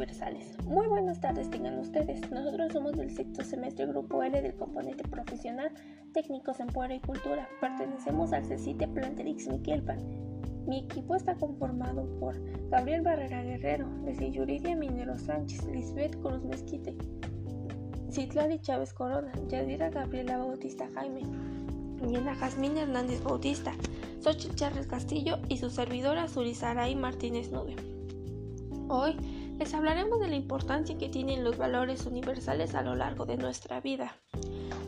universales. Muy buenas tardes tengan ustedes. Nosotros somos del sexto semestre Grupo L del componente profesional Técnicos en Puebla y Cultura. Pertenecemos al CECITE Planterix Miquelpan. Mi equipo está conformado por Gabriel Barrera Guerrero, desde Yuridia Minero Sánchez, Lisbeth Cruz Mezquite, Citlali Chávez Corona, Yadira Gabriela Bautista Jaime, Diana Jazmín Hernández Bautista, Xochitl Charles Castillo y su servidora Surizaray Martínez Nube. Hoy les hablaremos de la importancia que tienen los valores universales a lo largo de nuestra vida.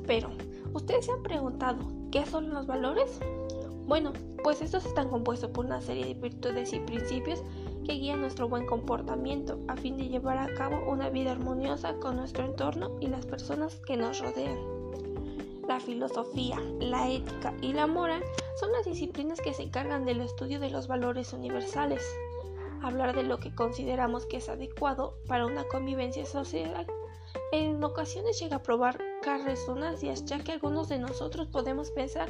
Pero, ¿ustedes se han preguntado qué son los valores? Bueno, pues estos están compuestos por una serie de virtudes y principios que guían nuestro buen comportamiento a fin de llevar a cabo una vida armoniosa con nuestro entorno y las personas que nos rodean. La filosofía, la ética y la moral son las disciplinas que se encargan del estudio de los valores universales, hablar de lo que consideramos que es adecuado para una convivencia social. En ocasiones llega a probar resonancias, ya que algunos de nosotros podemos pensar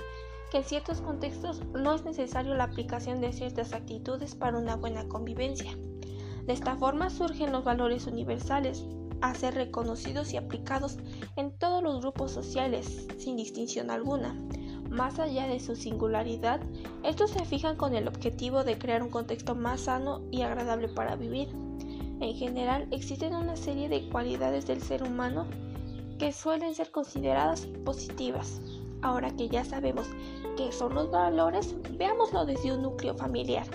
que en ciertos contextos no es necesario la aplicación de ciertas actitudes para una buena convivencia. De esta forma surgen los valores universales, a ser reconocidos y aplicados en todos los grupos sociales, sin distinción alguna. Más allá de su singularidad, estos se fijan con el objetivo de crear un contexto más sano y agradable para vivir. En general, existen una serie de cualidades del ser humano que suelen ser consideradas positivas. Ahora que ya sabemos qué son los valores, veámoslo desde un núcleo familiar.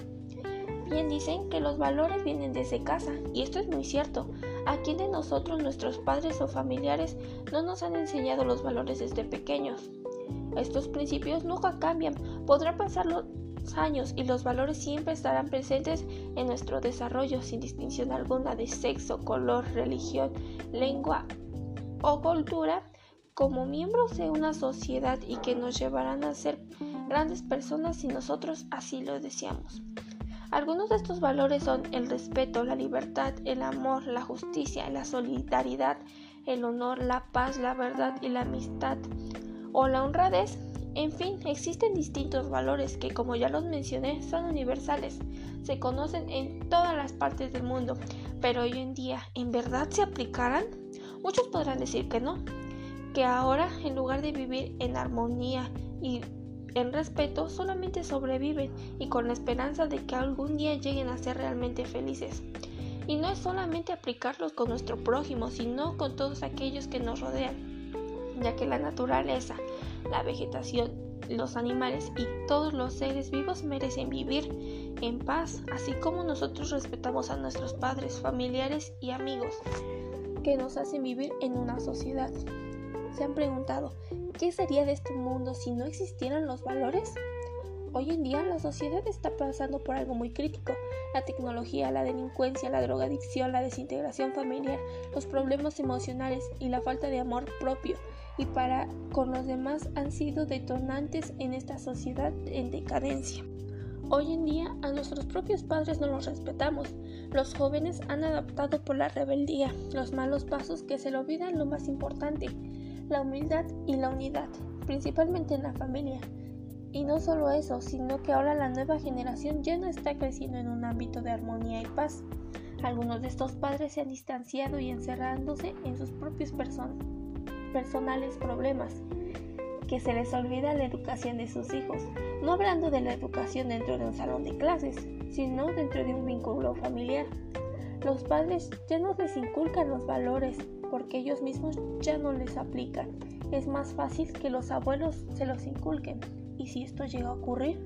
Bien dicen que los valores vienen desde casa, y esto es muy cierto. ¿A quién de nosotros, nuestros padres o familiares, no nos han enseñado los valores desde pequeños? Estos principios nunca cambian, podrán pasar los años y los valores siempre estarán presentes en nuestro desarrollo sin distinción alguna de sexo, color, religión, lengua o cultura. Como miembros de una sociedad y que nos llevarán a ser grandes personas si nosotros así lo deseamos. Algunos de estos valores son el respeto, la libertad, el amor, la justicia, la solidaridad, el honor, la paz, la verdad y la amistad o la honradez. En fin, existen distintos valores que, como ya los mencioné, son universales, se conocen en todas las partes del mundo, pero hoy en día, ¿en verdad se aplicarán? Muchos podrán decir que no, que ahora, en lugar de vivir en armonía y en respeto, solamente sobreviven y con la esperanza de que algún día lleguen a ser realmente felices. Y no es solamente aplicarlos con nuestro prójimo, sino con todos aquellos que nos rodean ya que la naturaleza, la vegetación, los animales y todos los seres vivos merecen vivir en paz, así como nosotros respetamos a nuestros padres, familiares y amigos que nos hacen vivir en una sociedad. ¿Se han preguntado qué sería de este mundo si no existieran los valores? Hoy en día la sociedad está pasando por algo muy crítico. La tecnología, la delincuencia, la drogadicción, la desintegración familiar, los problemas emocionales y la falta de amor propio y para con los demás han sido detonantes en esta sociedad en decadencia. Hoy en día a nuestros propios padres no los respetamos. Los jóvenes han adaptado por la rebeldía, los malos pasos que se le olvidan lo más importante, la humildad y la unidad, principalmente en la familia. Y no solo eso, sino que ahora la nueva generación ya no está creciendo en un ámbito de armonía y paz. Algunos de estos padres se han distanciado y encerrándose en sus propios personales problemas, que se les olvida la educación de sus hijos, no hablando de la educación dentro de un salón de clases, sino dentro de un vínculo familiar. Los padres ya no les inculcan los valores porque ellos mismos ya no les aplican. Es más fácil que los abuelos se los inculquen. ¿Y si esto llega a ocurrir?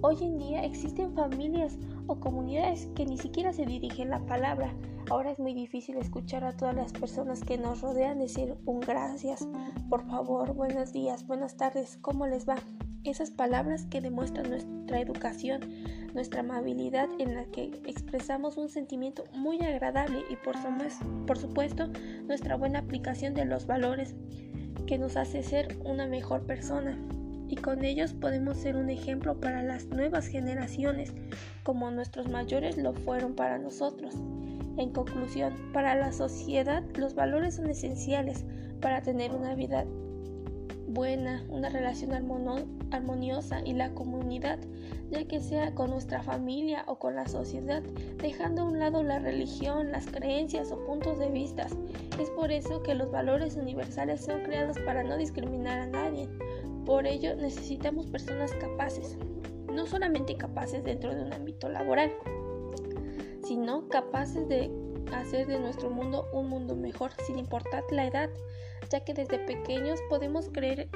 Hoy en día existen familias o comunidades que ni siquiera se dirigen la palabra. Ahora es muy difícil escuchar a todas las personas que nos rodean decir un gracias, por favor, buenos días, buenas tardes, ¿cómo les va? Esas palabras que demuestran nuestra educación, nuestra amabilidad en la que expresamos un sentimiento muy agradable y por, por supuesto nuestra buena aplicación de los valores que nos hace ser una mejor persona y con ellos podemos ser un ejemplo para las nuevas generaciones, como nuestros mayores lo fueron para nosotros. En conclusión, para la sociedad los valores son esenciales para tener una vida buena, una relación armoniosa y la comunidad, ya que sea con nuestra familia o con la sociedad, dejando a un lado la religión, las creencias o puntos de vista. Es por eso que los valores universales son creados para no discriminar a nadie. Por ello necesitamos personas capaces, no solamente capaces dentro de un ámbito laboral, sino capaces de hacer de nuestro mundo un mundo mejor, sin importar la edad, ya que desde pequeños podemos creer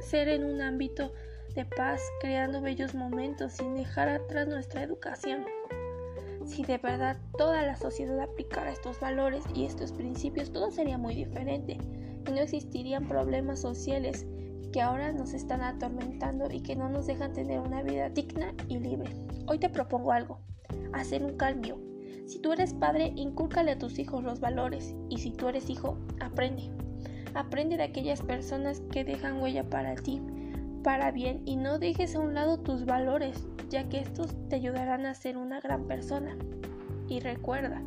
ser en un ámbito de paz, creando bellos momentos sin dejar atrás nuestra educación. Si de verdad toda la sociedad aplicara estos valores y estos principios, todo sería muy diferente y no existirían problemas sociales que ahora nos están atormentando y que no nos dejan tener una vida digna y libre. Hoy te propongo algo, hacer un cambio. Si tú eres padre, incúlcale a tus hijos los valores y si tú eres hijo, aprende. Aprende de aquellas personas que dejan huella para ti, para bien y no dejes a un lado tus valores, ya que estos te ayudarán a ser una gran persona. Y recuerda,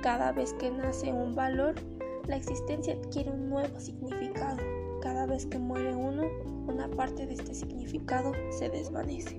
cada vez que nace un valor, la existencia adquiere un nuevo significado. Cada vez que muere uno, una parte de este significado se desvanece.